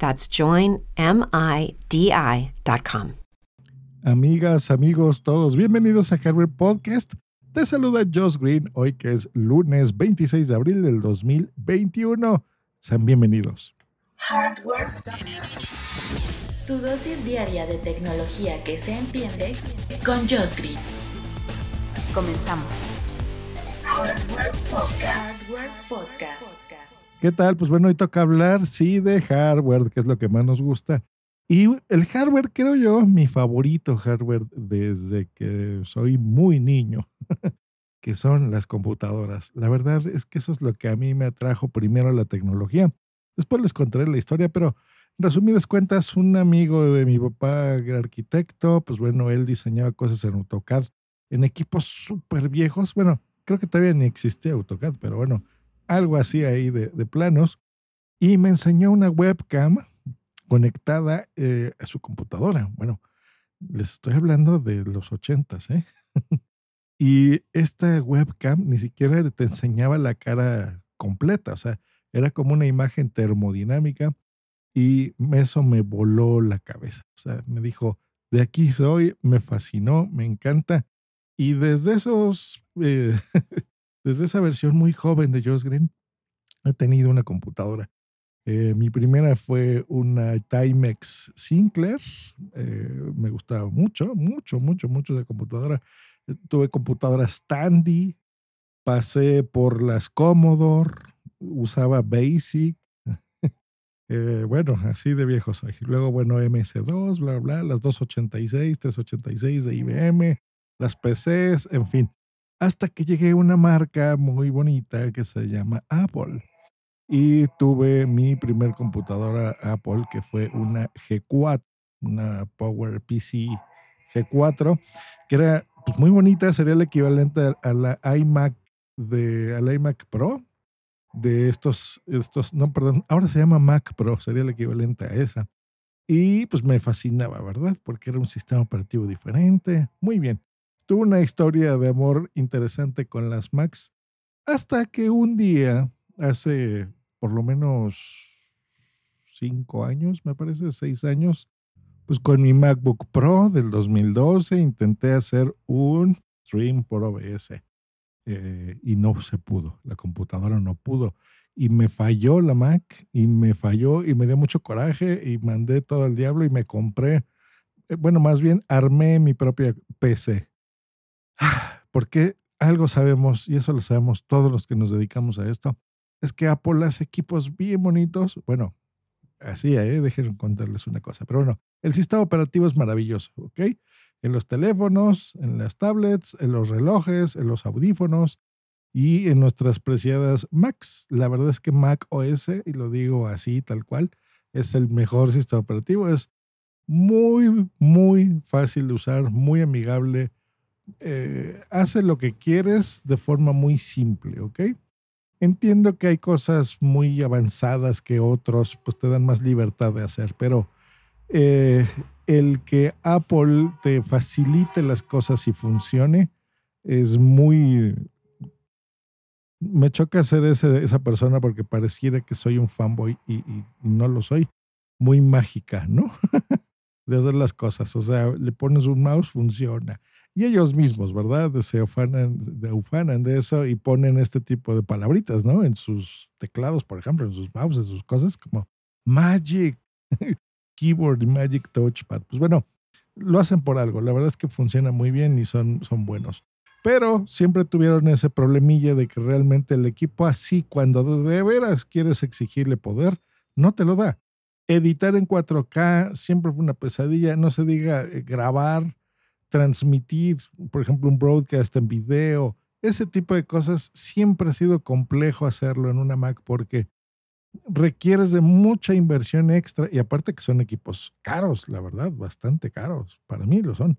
That's joinmidi.com. Amigas, amigos, todos, bienvenidos a Hardware Podcast. Te saluda Josh Green hoy que es lunes 26 de abril del 2021. Sean bienvenidos. Hardware. Tu dosis diaria de tecnología que se entiende con Josh Green. Comenzamos. Hardware Podcast. Hardware Podcast. ¿Qué tal? Pues bueno, hoy toca hablar, sí, de hardware, que es lo que más nos gusta. Y el hardware, creo yo, mi favorito hardware desde que soy muy niño, que son las computadoras. La verdad es que eso es lo que a mí me atrajo primero la tecnología. Después les contaré la historia, pero en resumidas cuentas, un amigo de mi papá, arquitecto, pues bueno, él diseñaba cosas en AutoCAD, en equipos súper viejos. Bueno, creo que todavía ni existía AutoCAD, pero bueno, algo así ahí de, planos. Y me enseñó una webcam conectada eh, a su computadora. Bueno, les estoy hablando de los ochentas, ¿eh? y esta webcam ni siquiera te enseñaba la cara completa, o sea, era como una imagen termodinámica y eso me voló la cabeza. O sea, me dijo, de aquí soy, me fascinó, me encanta. Y desde esos, eh, desde esa versión muy joven de Josh Green, he tenido una computadora. Eh, mi primera fue una Timex Sinclair. Eh, me gustaba mucho, mucho, mucho, mucho de computadora. Eh, tuve computadoras Tandy. Pasé por las Commodore. Usaba Basic. bueno, así de viejo soy. Luego, bueno, MS2, bla, bla, las 286, 386 de IBM, las PCs, en fin. Hasta que llegué a una marca muy bonita que se llama Apple y tuve mi primer computadora Apple que fue una G4, una Power PC G4, que era pues, muy bonita, sería el equivalente a la iMac de al iMac Pro de estos estos no, perdón, ahora se llama Mac Pro, sería el equivalente a esa. Y pues me fascinaba, ¿verdad? Porque era un sistema operativo diferente. Muy bien. Tuve una historia de amor interesante con las Macs hasta que un día hace por lo menos cinco años, me parece, seis años, pues con mi MacBook Pro del 2012 intenté hacer un stream por OBS eh, y no se pudo, la computadora no pudo. Y me falló la Mac y me falló y me dio mucho coraje y mandé todo al diablo y me compré, eh, bueno, más bien armé mi propia PC. Porque algo sabemos, y eso lo sabemos todos los que nos dedicamos a esto, es que Apple hace equipos bien bonitos. Bueno, así, ¿eh? Déjenme contarles una cosa. Pero bueno, el sistema operativo es maravilloso, ¿ok? En los teléfonos, en las tablets, en los relojes, en los audífonos y en nuestras preciadas Macs. La verdad es que Mac OS, y lo digo así, tal cual, es el mejor sistema operativo. Es muy, muy fácil de usar, muy amigable. Eh, hace lo que quieres de forma muy simple, ¿ok? Entiendo que hay cosas muy avanzadas que otros pues te dan más libertad de hacer, pero eh, el que Apple te facilite las cosas y funcione es muy... Me choca ser ese, esa persona porque pareciera que soy un fanboy y, y no lo soy. Muy mágica, ¿no? de hacer las cosas. O sea, le pones un mouse, funciona y ellos mismos, ¿verdad? Se ufanan, de, ufanan de eso y ponen este tipo de palabritas, ¿no? En sus teclados, por ejemplo, en sus mouses, sus cosas como Magic, Keyboard Magic Touchpad. Pues bueno, lo hacen por algo. La verdad es que funciona muy bien y son, son buenos. Pero siempre tuvieron ese problemilla de que realmente el equipo así, cuando de veras quieres exigirle poder, no te lo da. Editar en 4K siempre fue una pesadilla, no se diga eh, grabar, transmitir, por ejemplo, un broadcast en video, ese tipo de cosas siempre ha sido complejo hacerlo en una Mac porque requieres de mucha inversión extra y aparte que son equipos caros, la verdad, bastante caros. Para mí lo son.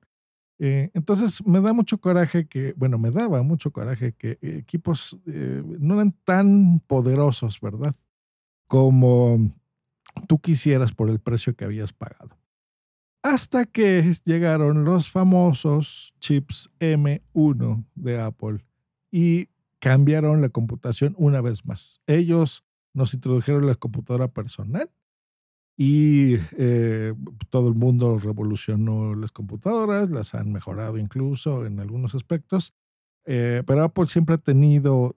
Eh, entonces me da mucho coraje que, bueno, me daba mucho coraje que equipos eh, no eran tan poderosos, ¿verdad? Como tú quisieras por el precio que habías pagado. Hasta que llegaron los famosos chips M1 de Apple y cambiaron la computación una vez más. Ellos nos introdujeron la computadora personal y eh, todo el mundo revolucionó las computadoras, las han mejorado incluso en algunos aspectos, eh, pero Apple siempre ha tenido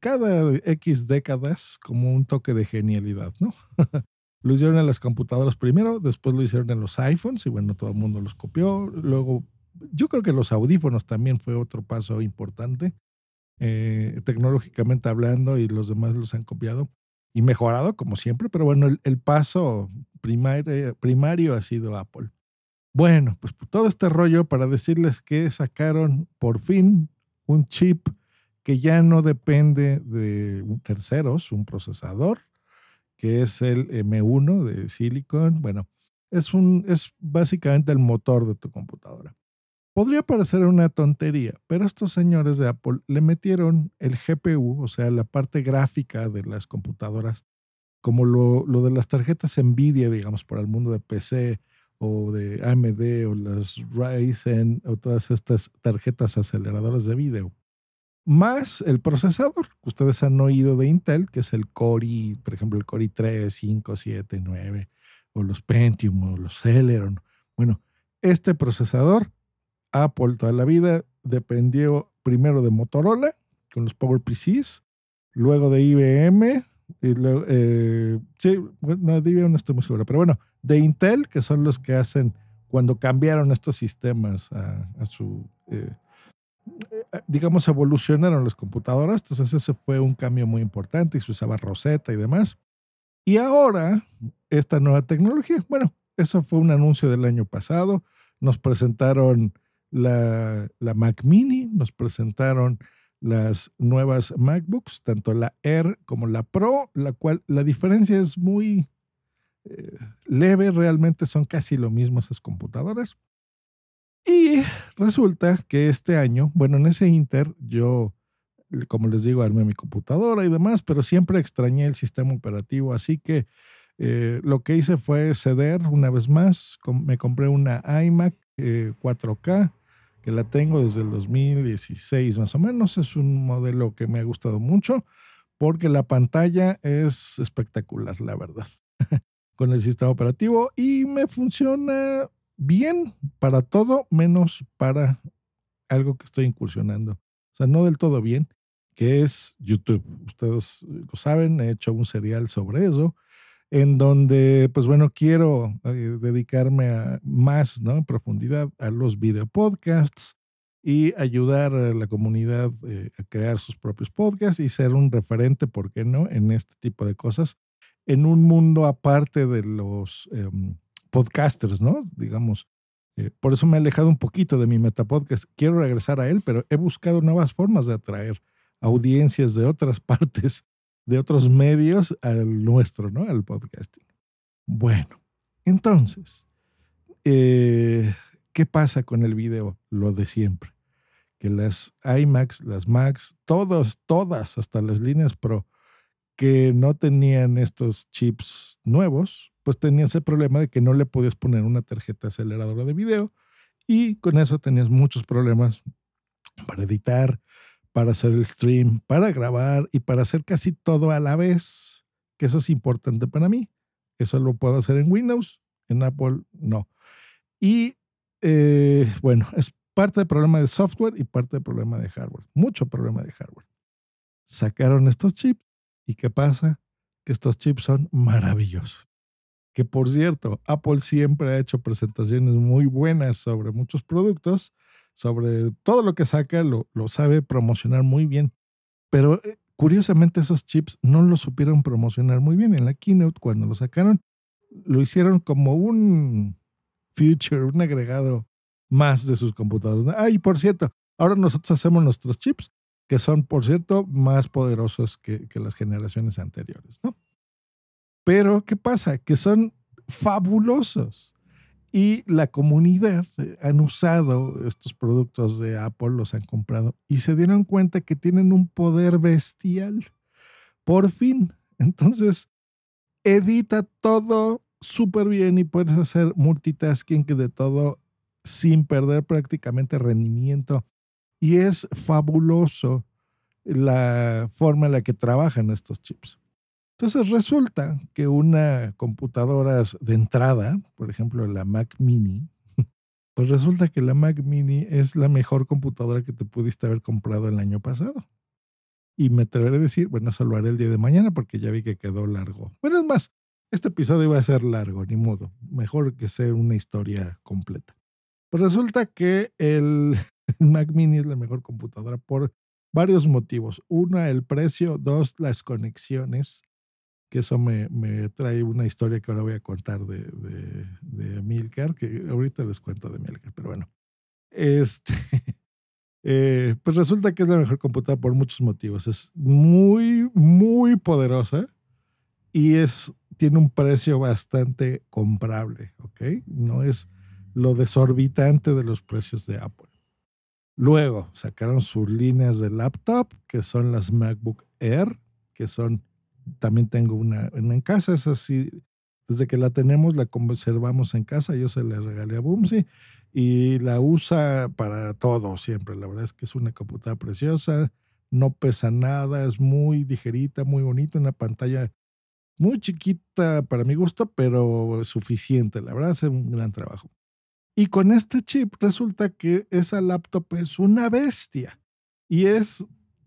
cada X décadas como un toque de genialidad, ¿no? lo hicieron en las computadoras primero, después lo hicieron en los iPhones y bueno, todo el mundo los copió. Luego, yo creo que los audífonos también fue otro paso importante, eh, tecnológicamente hablando, y los demás los han copiado y mejorado como siempre, pero bueno, el, paso primario, primario ha sido Apple. Bueno, pues todo este rollo para decirles que sacaron por fin un chip que ya no depende de terceros, un procesador, que es el M1 de Silicon. Bueno, es, un, es básicamente el motor de tu computadora. Podría parecer una tontería, pero estos señores de Apple le metieron el GPU, o sea, la parte gráfica de las computadoras, como lo, lo de las tarjetas Nvidia, digamos, para el mundo de PC o de AMD o las Ryzen o todas estas tarjetas aceleradoras de video. Más el procesador, que ustedes han oído de Intel, que es el Core, por ejemplo, el Core i3, 5, 7, 9, o los Pentium, o los Celeron. Bueno, este procesador Apple toda la vida dependió primero de Motorola con los PowerPCs, luego de IBM, y luego, eh, sí, no, de IBM no estoy muy seguro, pero bueno, de Intel, que son los que hacen cuando cambiaron estos sistemas a, su, eh, digamos, evolucionaron las computadoras, entonces ese fue un cambio muy importante y se usaba Rosetta y demás. Y ahora, esta nueva tecnología, bueno, eso fue un anuncio del año pasado, nos presentaron la, Mac Mini, nos presentaron las nuevas MacBooks, tanto la Air como la Pro, la cual la diferencia es muy eh, leve, realmente son casi lo mismo esas computadoras. Y resulta que este año, bueno, en ese Inter yo, como les digo, armé mi computadora y demás, pero siempre extrañé el sistema operativo, así que eh, lo que hice fue ceder una vez más, me compré una iMac 4K eh, que la tengo desde el 2016 más o menos. Es un modelo que me ha gustado mucho porque la pantalla es espectacular, la verdad, con el sistema operativo y me funciona bien para todo menos para algo que estoy incursionando. O sea, no del todo bien, que es YouTube. Ustedes lo saben, he hecho un serial sobre eso en donde, pues bueno, quiero eh, dedicarme a más, ¿no? En profundidad a los videopodcasts y ayudar a la comunidad eh, a crear sus propios podcasts y ser un referente, ¿por qué no?, en este tipo de cosas, en un mundo aparte de los em, podcasters, ¿no? Digamos. Eh, por eso me he alejado un poquito de mi metapodcast. Quiero regresar a él, pero he buscado nuevas formas de atraer audiencias de otras partes de otros medios al nuestro, ¿no? Al podcasting. Bueno, entonces, eh, ¿qué pasa con el video? Lo de siempre. Que las iMacs, las Macs, todas, todas, hasta las líneas Pro, que no tenían estos chips nuevos, pues tenía ese problema de que no le podías poner una tarjeta aceleradora de video y con eso tenías muchos problemas para editar, para hacer el stream, para grabar y para hacer casi todo a la vez, que eso es importante para mí. Eso lo puedo hacer en Windows, en Apple no. Y eh, bueno, es parte del problema de software y parte del problema de hardware. Mucho problema de hardware. Sacaron estos chips y ¿qué pasa? Que estos chips son maravillosos. Que por cierto, Apple siempre ha hecho presentaciones muy buenas sobre muchos productos, sobre todo lo que saca, lo, lo sabe promocionar muy bien. Pero eh, curiosamente esos chips no lo supieron promocionar muy bien. En la keynote, cuando lo sacaron, lo hicieron como un feature, un agregado más de sus computadoras. Ah, y por cierto, ahora nosotros hacemos nuestros chips, que son, por cierto, más poderosos que, que las generaciones anteriores, ¿no? Pero, ¿qué pasa? Que son fabulosos. Y la comunidad eh, han usado estos productos de Apple, los han comprado y se dieron cuenta que tienen un poder bestial. Por fin. Entonces, edita todo súper bien y puedes hacer multitasking de todo sin perder prácticamente rendimiento. Y es fabuloso la forma en la que trabajan estos chips. Entonces resulta que una computadora de entrada, por ejemplo la Mac Mini, pues resulta que la Mac Mini es la mejor computadora que te pudiste haber comprado el año pasado. Y me atreveré a decir, bueno, eso lo haré el día de mañana porque ya vi que quedó largo. Bueno, es más, este episodio iba a ser largo, ni modo. Mejor que sea una historia completa. Pues resulta que el Mac Mini es la mejor computadora por varios motivos. Una, el precio. Dos, las conexiones que eso me, trae una historia que ahora voy a contar de, de, de Milcar, que ahorita les cuento de Milcar, pero bueno. Este, eh, pues resulta que es la mejor computadora por muchos motivos. Es muy, muy poderosa y es, tiene un precio bastante comprable, ¿ok? No es lo desorbitante de los precios de Apple. Luego sacaron sus líneas de laptop, que son las MacBook Air, que son también tengo una, en casa, es así, desde que la tenemos la conservamos en casa, yo se la regalé a Bumsy y la usa para todo siempre, la verdad es que es una computadora preciosa, no pesa nada, es muy ligerita, muy bonita, una pantalla muy chiquita para mi gusto, pero suficiente, la verdad hace un gran trabajo. Y con este chip resulta que esa laptop es una bestia y es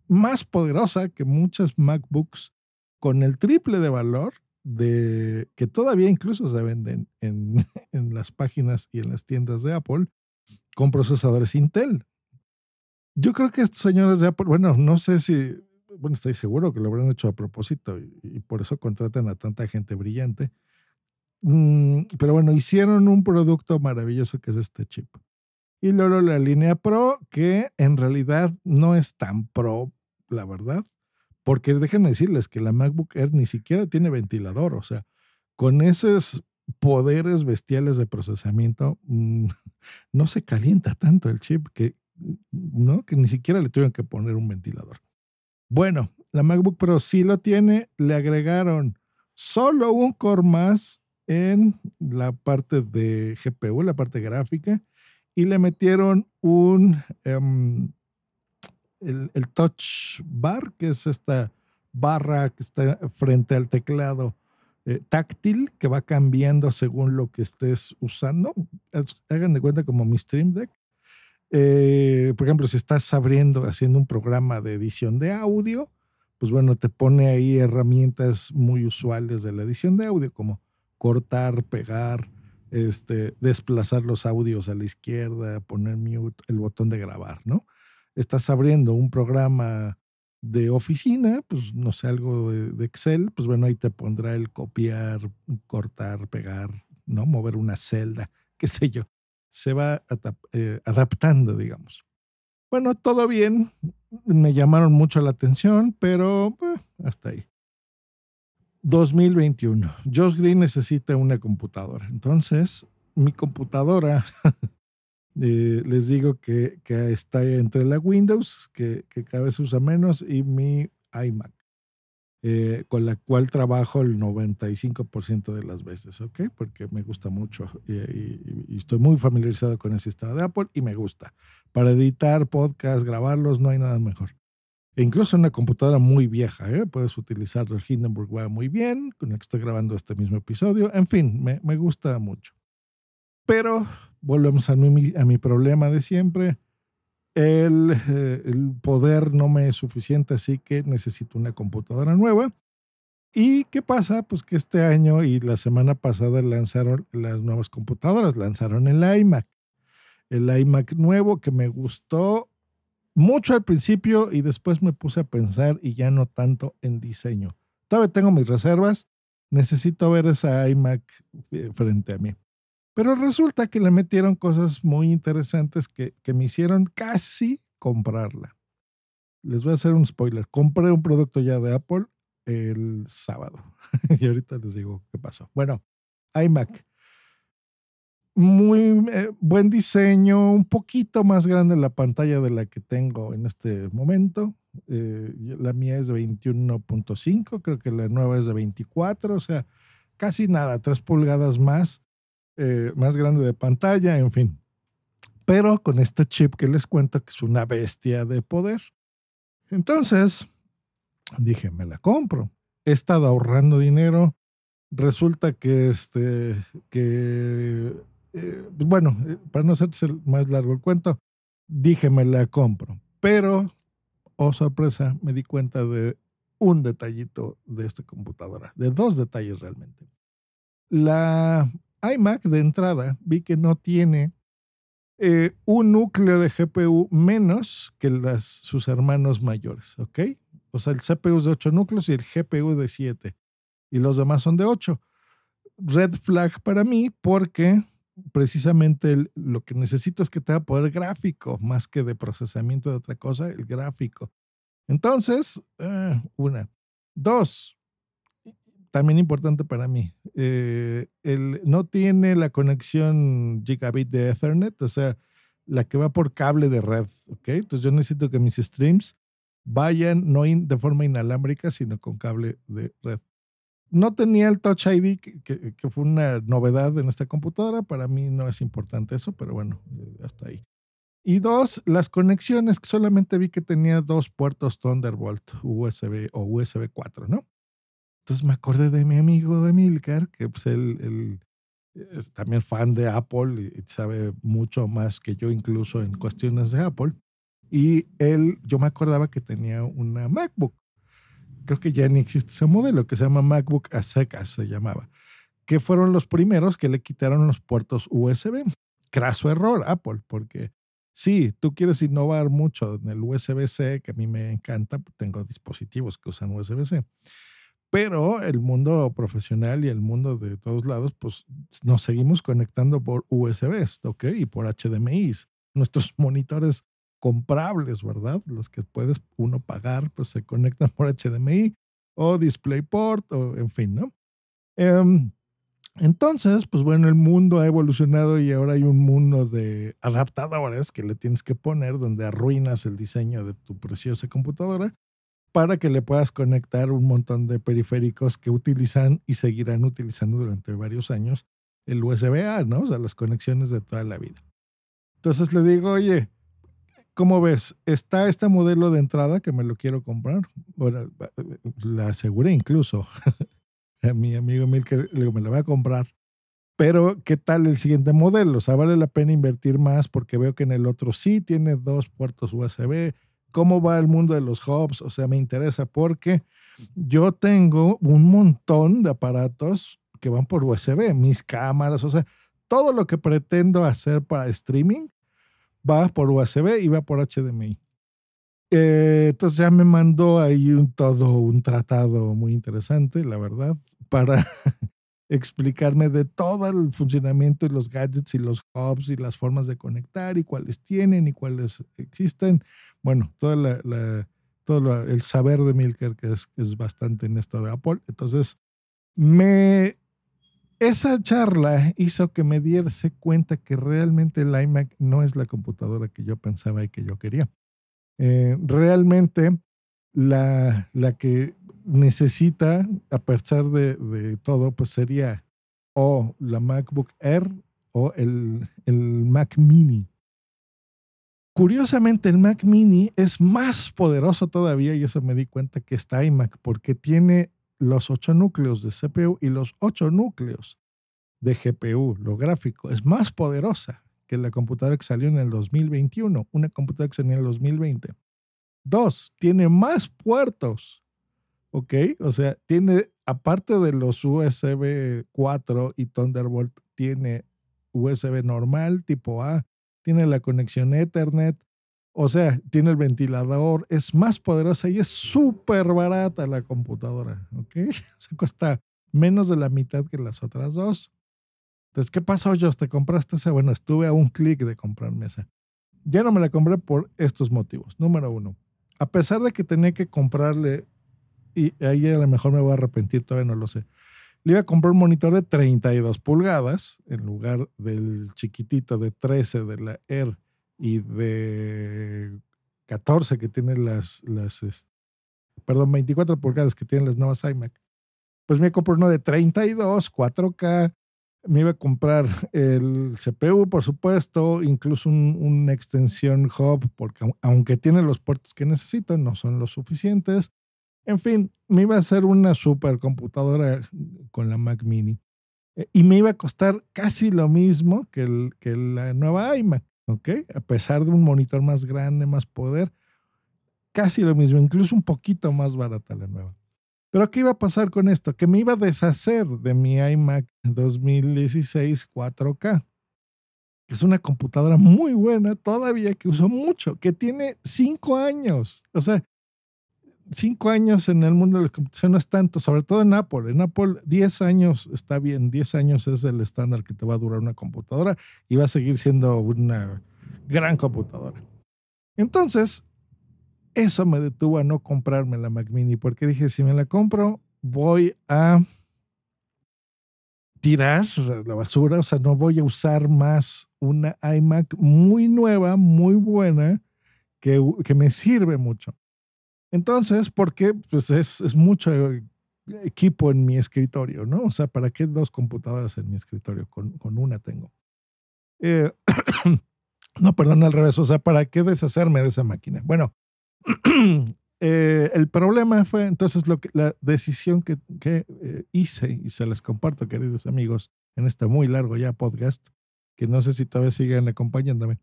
más poderosa que muchas MacBooks con el triple de valor de que todavía incluso se venden en, en las páginas y en las tiendas de Apple con procesadores Intel. Yo creo que estos señores de Apple, bueno, no sé si, bueno, estoy seguro que lo habrán hecho a propósito y, por eso contratan a tanta gente brillante. Mm, pero bueno, hicieron un producto maravilloso que es este chip. Y luego la línea Pro, que en realidad no es tan pro, la verdad. Porque déjenme decirles que la MacBook Air ni siquiera tiene ventilador, o sea, con esos poderes bestiales de procesamiento, mm, no se calienta tanto el chip que, ¿no? que ni siquiera le tuvieron que poner un ventilador. Bueno, la MacBook Pro sí lo tiene, le agregaron solo un core más en la parte de GPU, la parte gráfica, y le metieron un, em, el, touch bar, que es esta barra que está frente al teclado eh, táctil, que va cambiando según lo que estés usando. Hagan de cuenta como mi Stream Deck. Eh, por ejemplo, si estás abriendo, haciendo un programa de edición de audio, pues bueno, te pone ahí herramientas muy usuales de la edición de audio, como cortar, pegar, este, desplazar los audios a la izquierda, poner mute, el botón de grabar, ¿no? Estás abriendo un programa de oficina, pues no sé, algo de, Excel, pues bueno, ahí te pondrá el copiar, cortar, pegar, ¿no? Mover una celda, qué sé yo. Se va eh, adaptando, digamos. Bueno, todo bien, me llamaron mucho la atención, pero eh, hasta ahí. 2021. Josh Green necesita una computadora. Entonces, mi computadora Eh, les digo que, que, está entre la Windows, que, que, cada vez usa menos, y mi iMac, eh, con la cual trabajo el 95% de las veces, ¿ok? Porque me gusta mucho y, estoy muy familiarizado con el sistema de Apple y me gusta. Para editar podcast, grabarlos, no hay nada mejor. E incluso una computadora muy vieja, ¿eh? puedes utilizar el Hindenburg va muy bien, con el que estoy grabando este mismo episodio. En fin, me, me gusta mucho. Pero volvemos a mi, a mi problema de siempre. El, eh, el, poder no me es suficiente, así que necesito una computadora nueva. ¿Y qué pasa? Pues que este año y la semana pasada lanzaron las nuevas computadoras, lanzaron el iMac. El iMac nuevo que me gustó mucho al principio y después me puse a pensar y ya no tanto en diseño. Todavía tengo mis reservas, necesito ver esa iMac eh, frente a mí. Pero resulta que le metieron cosas muy interesantes que, que me hicieron casi comprarla. Les voy a hacer un spoiler. Compré un producto ya de Apple el sábado. y ahorita les digo qué pasó. Bueno, iMac. Muy eh, buen diseño, un poquito más grande la pantalla de la que tengo en este momento. Eh, la mía es de 21.5, creo que la nueva es de 24, o sea, casi nada, 3 pulgadas más, eh, más grande de pantalla, en fin. Pero con este chip que les cuento que es una bestia de poder. Entonces, dije, me la compro. He estado ahorrando dinero. Resulta que, este, que, eh, bueno, eh, para no hacerse más largo el cuento, dije, me la compro. Pero, oh sorpresa, me di cuenta de un detallito de esta computadora, de dos detalles realmente. La iMac de entrada vi que no tiene eh, un núcleo de GPU menos que las, sus hermanos mayores, ¿ok? O sea, el CPU es de 8 núcleos y el GPU de 7. Y los demás son de 8. Red flag para mí porque precisamente lo que necesito es que tenga poder gráfico más que de procesamiento de otra cosa, el gráfico. Entonces, eh, una. Dos, también importante para mí, eh, el, no tiene la conexión gigabit de Ethernet, o sea, la que va por cable de red, ¿ok? Entonces yo necesito que mis streams vayan no de forma inalámbrica, sino con cable de red. No tenía el Touch ID, que, fue una novedad en esta computadora. Para mí no es importante eso, pero bueno, eh, hasta ahí. Y dos, las conexiones, que solamente vi que tenía dos puertos Thunderbolt, USB o USB 4, ¿no? Entonces me acordé de mi amigo Emilcar, que pues él, es también fan de Apple y sabe mucho más que yo incluso en cuestiones de Apple. Y él, yo me acordaba que tenía una MacBook. Creo que ya ni existe ese modelo, que se llama MacBook a secas, se llamaba. Que fueron los primeros que le quitaron los puertos USB. Craso error, Apple, porque sí, tú quieres innovar mucho en el USB-C, que a mí me encanta, tengo dispositivos que usan USB-C. Pero el mundo profesional y el mundo de todos lados, pues nos seguimos conectando por USB, ¿ok? Y por HDMI. Nuestros monitores comprables, ¿verdad? Los que puedes uno pagar, pues se conectan por HDMI o DisplayPort o en fin, ¿no? Em, entonces, pues bueno, el mundo ha evolucionado y ahora hay un mundo de adaptadores que le tienes que poner donde arruinas el diseño de tu preciosa computadora para que le puedas conectar un montón de periféricos que utilizan y seguirán utilizando durante varios años el USB-A, ¿no? O sea, las conexiones de toda la vida. Entonces le digo, oye, ¿Cómo ves? Está este modelo de entrada que me lo quiero comprar. Bueno, la aseguré incluso. a mi amigo Milker le digo, me lo voy a comprar. Pero, ¿qué tal el siguiente modelo? O sea, vale la pena invertir más porque veo que en el otro sí tiene dos puertos USB. ¿Cómo va el mundo de los hubs? O sea, me interesa porque yo tengo un montón de aparatos que van por USB, mis cámaras, o sea, todo lo que pretendo hacer para streaming va por USB y va por HDMI. Eh, entonces ya me mandó ahí un, todo un tratado muy interesante, la verdad, para explicarme de todo el funcionamiento y los gadgets y los hubs y las formas de conectar y cuáles tienen y cuáles existen. Bueno, toda la, todo el saber de Milker que es, es bastante en esto de Apple. Entonces, me esa charla hizo que me diese cuenta que realmente el iMac no es la computadora que yo pensaba y que yo quería. Eh, realmente la, la, que necesita, a pesar de, todo, pues sería o la MacBook Air o el, el Mac Mini. Curiosamente, el Mac Mini es más poderoso todavía y eso me di cuenta que está iMac porque tiene los ocho núcleos de CPU y los ocho núcleos de GPU, lo gráfico, es más poderosa que la computadora que salió en el 2021, una computadora que salió en el 2020. Dos, tiene más puertos ¿ok? O sea, tiene, aparte de los USB 4 y Thunderbolt, tiene USB normal, tipo A, tiene la conexión Ethernet, o sea, tiene el ventilador, es más poderosa y es súper barata la computadora, ¿ok? Se cuesta menos de la mitad que las otras dos. Entonces, ¿qué pasó, Josh? ¿Te compraste esa? Bueno, estuve a un clic de comprarme esa. Ya no me la compré por estos motivos. Número uno, a pesar de que tenía que comprarle, y ahí a lo mejor me voy a arrepentir, todavía no lo sé, le iba a comprar un monitor de 32 pulgadas en lugar del chiquitito de 13 de la Air y de 14 que tienen las, las perdón, 24 pulgadas que tienen las nuevas iMac. Pues me compré uno de 32, 4K, me iba a comprar el CPU, por supuesto, incluso una extensión hub, porque aunque tiene los puertos que necesito, no son los suficientes. En fin, me iba a hacer una supercomputadora con la Mac Mini. Eh, y me iba a costar casi lo mismo que, el, que la nueva iMac, ¿ok? A pesar de un monitor más grande, más poder, casi lo mismo, incluso un poquito más barata la nueva. Pero ¿qué iba a pasar con esto? Que me iba a deshacer de mi iMac 2016 4K. Es una computadora muy buena todavía que uso mucho, que tiene cinco años. O sea, cinco años en el mundo de la computación no es tanto, sobre todo en Apple. En Apple, 10 años está bien, 10 años es el estándar que te va a durar una computadora y va a seguir siendo una gran computadora. Entonces, eso me detuvo a no comprarme la Mac Mini porque dije, si me la compro, voy a tirar la basura, o sea, no voy a usar más una iMac muy nueva, muy buena, que, que me sirve mucho. Entonces, porque pues es, es, mucho equipo en mi escritorio, ¿no? O sea, ¿para qué dos computadoras en mi escritorio? Con, con una tengo. Eh, no, perdón, al revés, o sea, ¿para qué deshacerme de esa máquina? Bueno, Eh, el problema fue entonces lo que, la decisión que, que eh, hice, y se les comparto, queridos amigos, en este muy largo ya podcast, que no sé si todavía siguen acompañándome,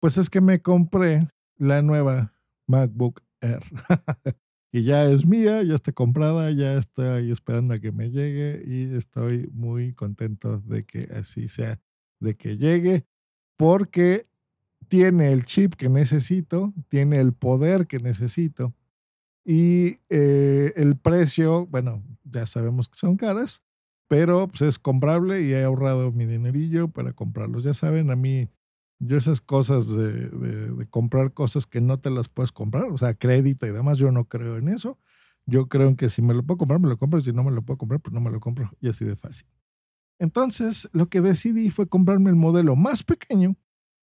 pues es que me compré la nueva MacBook. y ya es mía, ya está comprada, ya estoy esperando a que me llegue y estoy muy contento de que así sea, de que llegue, porque tiene el chip que necesito, tiene el poder que necesito y eh, el precio, bueno, ya sabemos que son caras, pero pues es comprable y he ahorrado mi dinerillo para comprarlos. Ya saben, a mí, yo esas cosas de, de, comprar cosas que no te las puedes comprar, o sea, crédito y demás, yo no creo en eso. Yo creo en que si me lo puedo comprar, me lo compro, si no me lo puedo comprar, pues no me lo compro y así de fácil. Entonces, lo que decidí fue comprarme el modelo más pequeño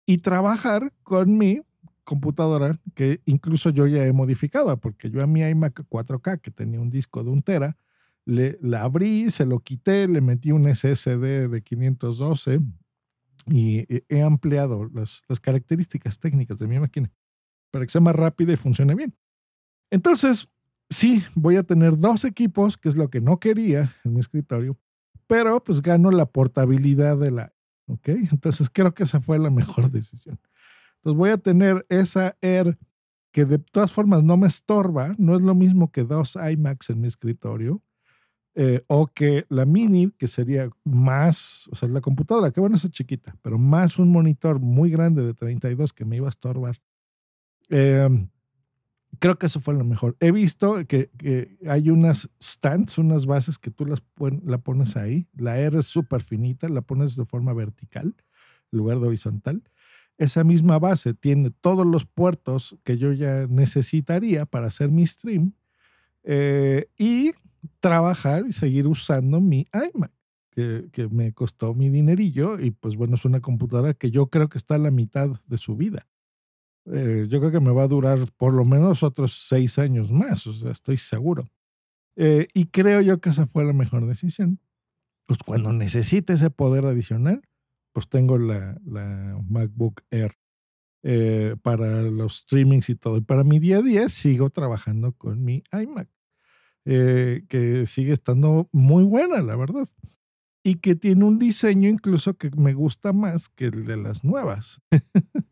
y trabajar con mi computadora que incluso yo ya he modificado, porque yo a mi iMac 4K que tenía un disco de un tera, le, la abrí, se lo quité, le metí un SSD de 512 y he ampliado las, las características técnicas de mi máquina para que sea más rápida y funcione bien. Entonces, sí, voy a tener dos equipos, que es lo que no quería en mi escritorio, pero pues gano la portabilidad de la ¿Ok? Entonces creo que esa fue la mejor decisión. Entonces voy a tener esa Air que de todas formas no me estorba, no es lo mismo que dos iMacs en mi escritorio, eh, o que la mini, que sería más, o sea, la computadora, que bueno, es chiquita, pero más un monitor muy grande de 32 que me iba a estorbar. Eh, creo que eso fue lo mejor. He visto que, hay unas stands, unas bases que tú las la pones ahí. La R es súper finita, la pones de forma vertical en lugar de horizontal. Esa misma base tiene todos los puertos que yo ya necesitaría para hacer mi stream eh, y trabajar y seguir usando mi iMac, que, que me costó mi dinerillo y pues bueno, es una computadora que yo creo que está a la mitad de su vida. Eh, yo creo que me va a durar por lo menos otros seis años más, o sea, estoy seguro. Eh, y creo yo que esa fue la mejor decisión. Pues cuando necesite ese poder adicional, pues tengo la, la MacBook Air eh, para los streamings y todo. Y para mi día a día sigo trabajando con mi iMac, que sigue estando muy buena, la verdad. Y que tiene un diseño incluso que me gusta más que el de las nuevas.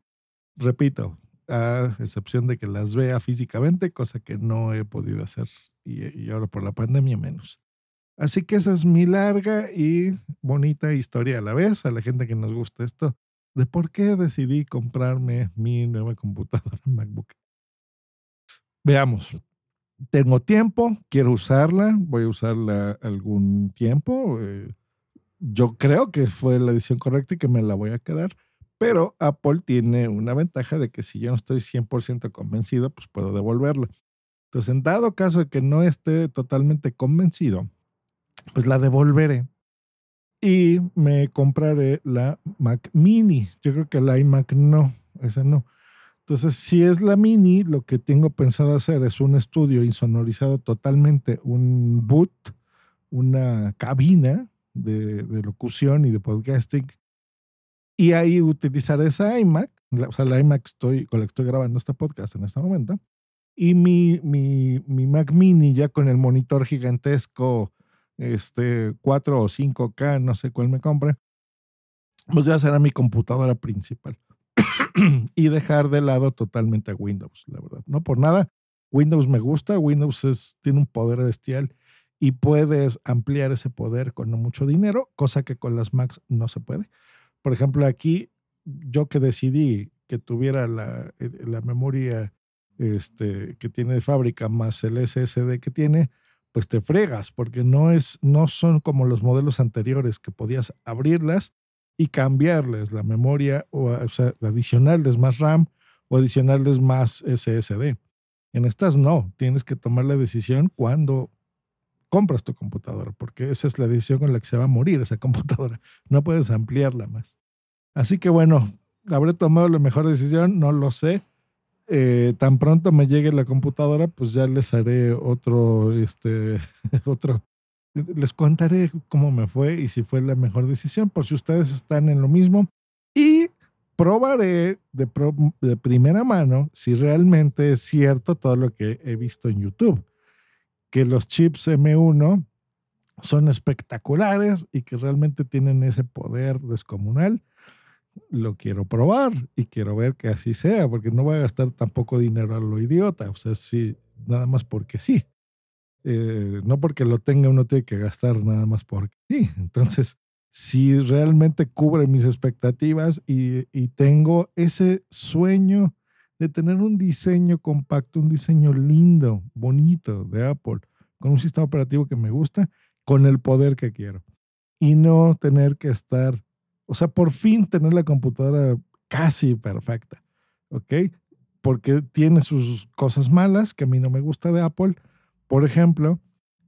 Repito, a excepción de que las vea físicamente, cosa que no he podido hacer y, y ahora por la pandemia menos. Así que esa es mi larga y bonita historia a la vez, a la gente que nos gusta esto, de por qué decidí comprarme mi nueva computadora MacBook. Veamos, tengo tiempo, quiero usarla, voy a usarla algún tiempo. eh, yo creo que fue la decisión correcta y que me la voy a quedar, pero Apple tiene una ventaja de que si yo no estoy 100% convencido, pues puedo devolverla. Entonces, en dado caso de que no esté totalmente convencido, pues la devolveré y me compraré la Mac Mini. Yo creo que la iMac no, esa no. Entonces, si es la Mini, lo que tengo pensado hacer es un estudio insonorizado totalmente, un boot, una cabina de, de locución y de podcasting. Y ahí utilizar esa iMac, la- o sea, la iMac estoy, con la que estoy grabando este podcast en este momento. Y mi, mi, mi Mac Mini ya con el monitor gigantesco, este 4 o 5K, no sé cuál me compre, pues ya será mi computadora principal. y dejar de lado totalmente a Windows, la verdad. No por nada, Windows me gusta, Windows es, tiene un poder bestial y puedes ampliar ese poder con mucho dinero, cosa que con las Macs no se puede. Por ejemplo, aquí yo que decidí que tuviera la, eh, la memoria este, que tiene de fábrica más el SSD que tiene, pues te fregas, porque no, es, no son como los modelos anteriores que podías abrirlas y cambiarles la memoria o, o sea, adicionarles más RAM o adicionarles más SSD. En estas no, tienes que tomar la decisión cuando compras tu computadora, porque esa es la decisión con la que se va a morir esa computadora. No puedes ampliarla más. Así que bueno, habré tomado la mejor decisión, no lo sé. Eh, tan pronto me llegue la computadora, pues ya les haré otro, este, otro, les contaré cómo me fue y si fue la mejor decisión, por si ustedes están en lo mismo. Y probaré de, primera mano si realmente es cierto todo lo que he visto en YouTube, que los chips M1 son espectaculares y que realmente tienen ese poder descomunal. Lo quiero probar y quiero ver que así sea, porque no voy a gastar tampoco dinero a lo idiota, o sea, sí, nada más porque sí. Eh, no porque lo tenga uno tiene que gastar nada más porque sí. Entonces, si realmente cubre mis expectativas y, y tengo ese sueño de tener un diseño compacto, un diseño lindo, bonito de Apple, con un sistema operativo que me gusta, con el poder que quiero. Y no tener que estar, o sea, por fin tener la computadora casi perfecta, ¿ok? Porque tiene sus cosas malas que a mí no me gusta de Apple. Por ejemplo,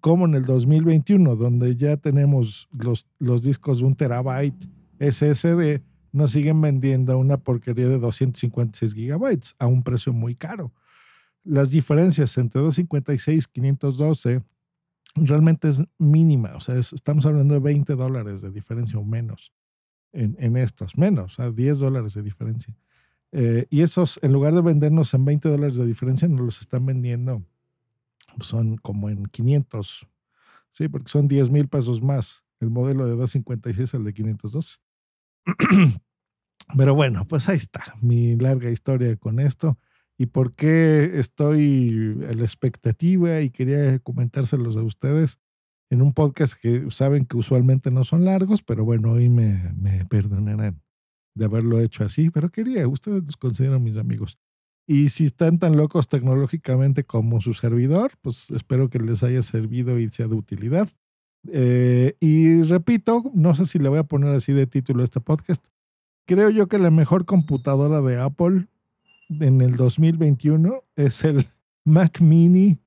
como en el 2021, donde ya tenemos los, los discos de un terabyte SSD, nos siguen vendiendo una porquería de 256 gigabytes a un precio muy caro. Las diferencias entre 256 y 512 realmente es mínima, o sea, es- estamos hablando de 20 dólares de diferencia o menos en, en estos, menos, o sea, 10 dólares de diferencia. Eh, y esos, en lugar de vendernos en 20 dólares de diferencia, nos los están vendiendo, son como en 500, sí, porque son 10 mil pesos más el modelo de 256 al de 512. Pero bueno, pues ahí está mi larga historia con esto y por qué estoy a la expectativa y quería comentárselos a ustedes en un podcast que saben que usualmente no son largos, pero bueno, hoy me, me perdonarán de haberlo hecho así, pero quería, ustedes los consideran mis amigos. Y si están tan locos tecnológicamente como su servidor, pues espero que les haya servido y sea de utilidad. Eh, y repito, no sé si le voy a poner así de título a este podcast. Creo yo que la mejor computadora de Apple en el 2021 es el Mac Mini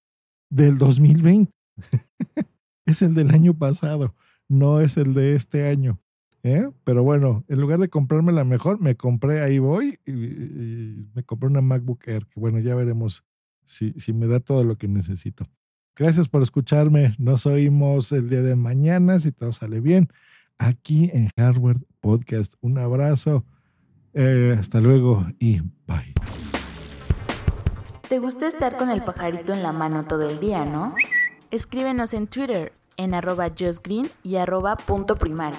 del 2020. es el del año pasado, no es el de este año. ¿Eh? Pero bueno, en lugar de comprarme la mejor, me compré, ahí voy, y, me compré una MacBook Air, que bueno, ya veremos si, si me da todo lo que necesito. Gracias por escucharme. Nos oímos el día de mañana, si todo sale bien, aquí en Hardware Podcast. Un abrazo. Eh, hasta luego y bye. ¿Te gusta estar con el pajarito en la mano todo el día, no? Escríbenos en Twitter en arroba justgreen y arroba punto primario.